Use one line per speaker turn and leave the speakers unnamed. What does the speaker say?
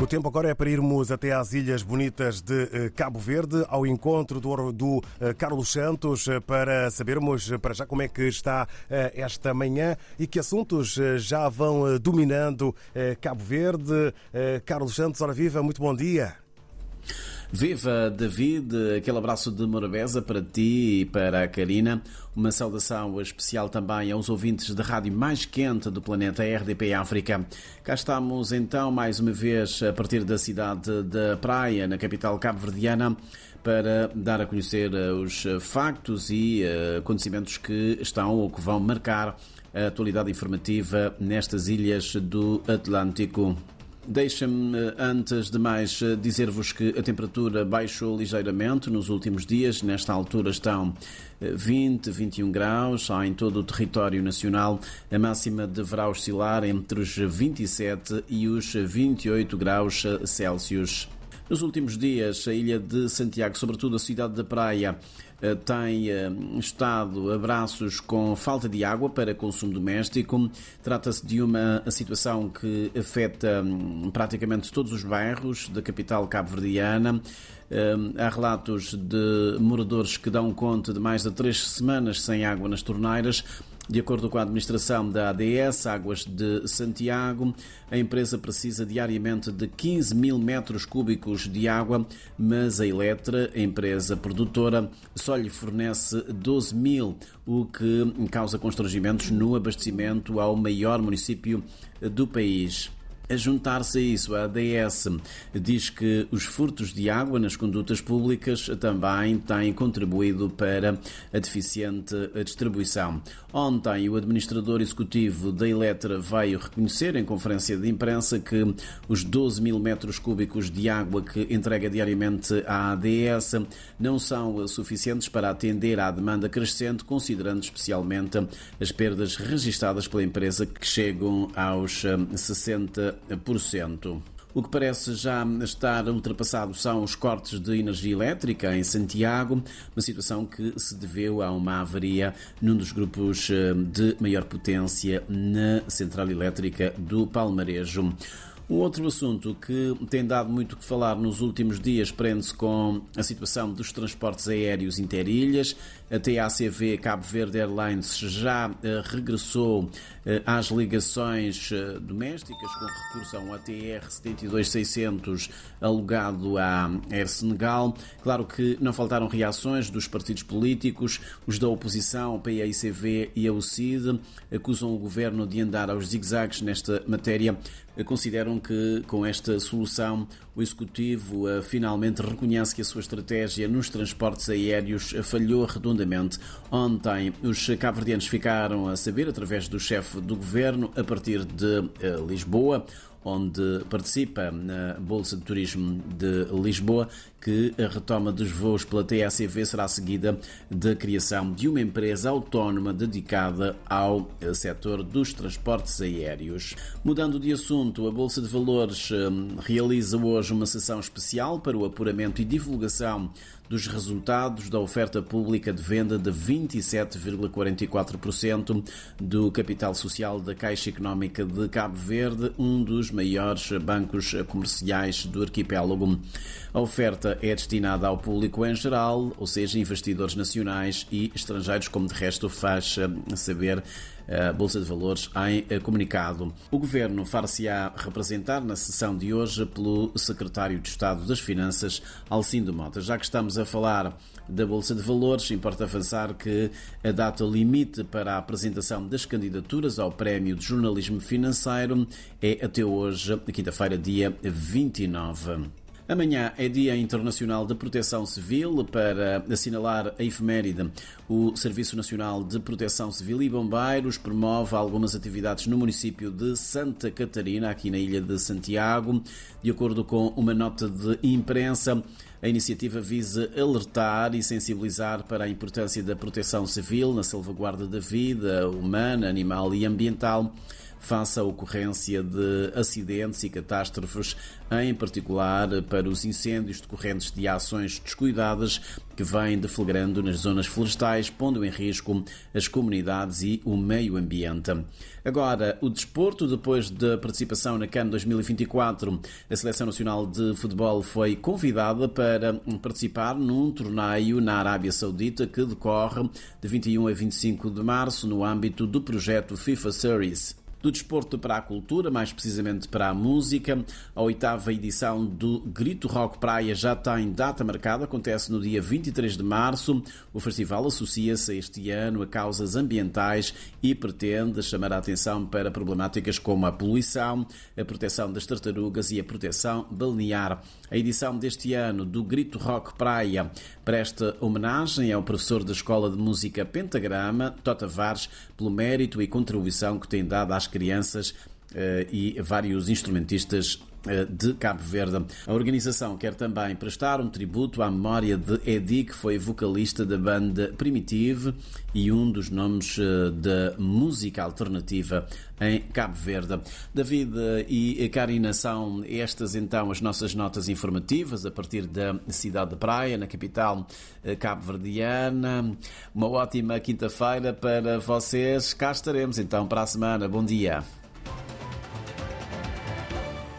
O tempo agora é para irmos até às Ilhas Bonitas de eh, Cabo Verde, ao encontro do, do eh, Carlos Santos, eh, para sabermos para já como é que está esta manhã e que assuntos já vão dominando Cabo Verde. Carlos Santos, ora viva, muito bom dia.
Viva David, aquele abraço de Morabeza para ti e para a Karina. Uma saudação especial também aos ouvintes da rádio mais quente do planeta, RDP África. Cá estamos então mais uma vez a partir da cidade da Praia, na capital cabo-verdiana, para dar a conhecer eh, os factos e eh, acontecimentos que estão ou que vão marcar a atualidade informativa nestas ilhas do Atlântico. Deixa-me, antes de mais, dizer-vos que a temperatura baixou ligeiramente nos últimos dias. Nesta altura estão 20, 21 graus em todo o território nacional. A máxima deverá oscilar entre os 27 e os 28 graus Celsius. Nos últimos dias, a ilha de Santiago, sobretudo a cidade da Praia, eh, tem eh, estado a braços com falta de água para consumo doméstico. Trata-se de uma situação que afeta hum, praticamente todos os bairros da capital cabo-verdiana. Hum, há relatos de moradores que dão conta de mais de três semanas sem água nas torneiras. De acordo com a administração da ADS Águas de Santiago, a empresa precisa diariamente de 15 mil metros cúbicos de água, mas a Eletra, empresa produtora, só lhe fornece 12 mil, o que causa constrangimentos no abastecimento ao maior município do país. A juntar-se a isso, a ADS diz que os furtos de água nas condutas públicas também têm contribuído para a deficiente distribuição. Ontem, o administrador executivo da Eletra veio reconhecer em conferência de imprensa que os 12 mil metros cúbicos de água que entrega diariamente à ADS não são suficientes para atender à demanda crescente, considerando especialmente as perdas registadas pela empresa que chegam aos 60 o que parece já estar ultrapassado são os cortes de energia elétrica em Santiago, uma situação que se deveu a uma avaria num dos grupos eh, de maior potência na central elétrica do Palmarejo. Um outro assunto que tem dado muito que falar nos últimos dias prende-se com a situação dos transportes aéreos interilhas. A TACV Cabo Verde Airlines já eh, regressou eh, às ligações eh, domésticas com recurso a um ATR 72600 alugado à Air Senegal. Claro que não faltaram reações dos partidos políticos, os da oposição, a PAICV e a UCID, acusam o governo de andar aos zigzags nesta matéria consideram que com esta solução o Executivo uh, finalmente reconhece que a sua estratégia nos transportes aéreos falhou redondamente. Ontem, os cabo-verdianos ficaram a saber, através do chefe do governo, a partir de uh, Lisboa, onde participa na Bolsa de Turismo de Lisboa, que a retoma dos voos pela TACV será seguida da criação de uma empresa autónoma dedicada ao setor dos transportes aéreos. Mudando de assunto, a Bolsa de Valores hum, realiza hoje uma sessão especial para o apuramento e divulgação dos resultados da oferta pública de venda de 27,44% do capital social da Caixa Económica de Cabo Verde, um dos maiores bancos comerciais do arquipélago. A oferta é destinada ao público em geral, ou seja, investidores nacionais e estrangeiros, como de resto faz saber a Bolsa de Valores em eh, comunicado. O Governo far-se-á representar na sessão de hoje pelo Secretário de Estado das Finanças, Alcindo Mota. Já que estamos a falar da Bolsa de Valores, importa avançar que a data limite para a apresentação das candidaturas ao Prémio de Jornalismo Financeiro é até hoje, quinta-feira, dia 29. Amanhã é Dia Internacional de Proteção Civil. Para assinalar a efeméride, o Serviço Nacional de Proteção Civil e Bombeiros promove algumas atividades no município de Santa Catarina, aqui na ilha de Santiago. De acordo com uma nota de imprensa, a iniciativa visa alertar e sensibilizar para a importância da proteção civil na salvaguarda da vida humana, animal e ambiental face à ocorrência de acidentes e catástrofes, em particular para os incêndios decorrentes de ações descuidadas que vêm deflagrando nas zonas florestais, pondo em risco as comunidades e o meio ambiente. Agora, o desporto, depois da participação na CAN 2024, a Seleção Nacional de Futebol foi convidada para participar num torneio na Arábia Saudita que decorre de 21 a 25 de março no âmbito do projeto FIFA Series do desporto para a cultura, mais precisamente para a música. A oitava edição do Grito Rock Praia já tem data marcada, acontece no dia 23 de março. O festival associa-se este ano a causas ambientais e pretende chamar a atenção para problemáticas como a poluição, a proteção das tartarugas e a proteção balnear. A edição deste ano do Grito Rock Praia presta homenagem ao professor da Escola de Música Pentagrama, Tota Vares, pelo mérito e contribuição que tem dado às crianças eh, e vários instrumentistas de Cabo Verde. A organização quer também prestar um tributo à memória de Edi, que foi vocalista da banda Primitive e um dos nomes eh, da música alternativa em Cabo Verde. David e Karina são estas então as nossas notas informativas a partir da cidade de Praia, na capital cabo-verdiana. Uma ótima quinta-feira para vocês. Cá estaremos então para a semana. Bom dia.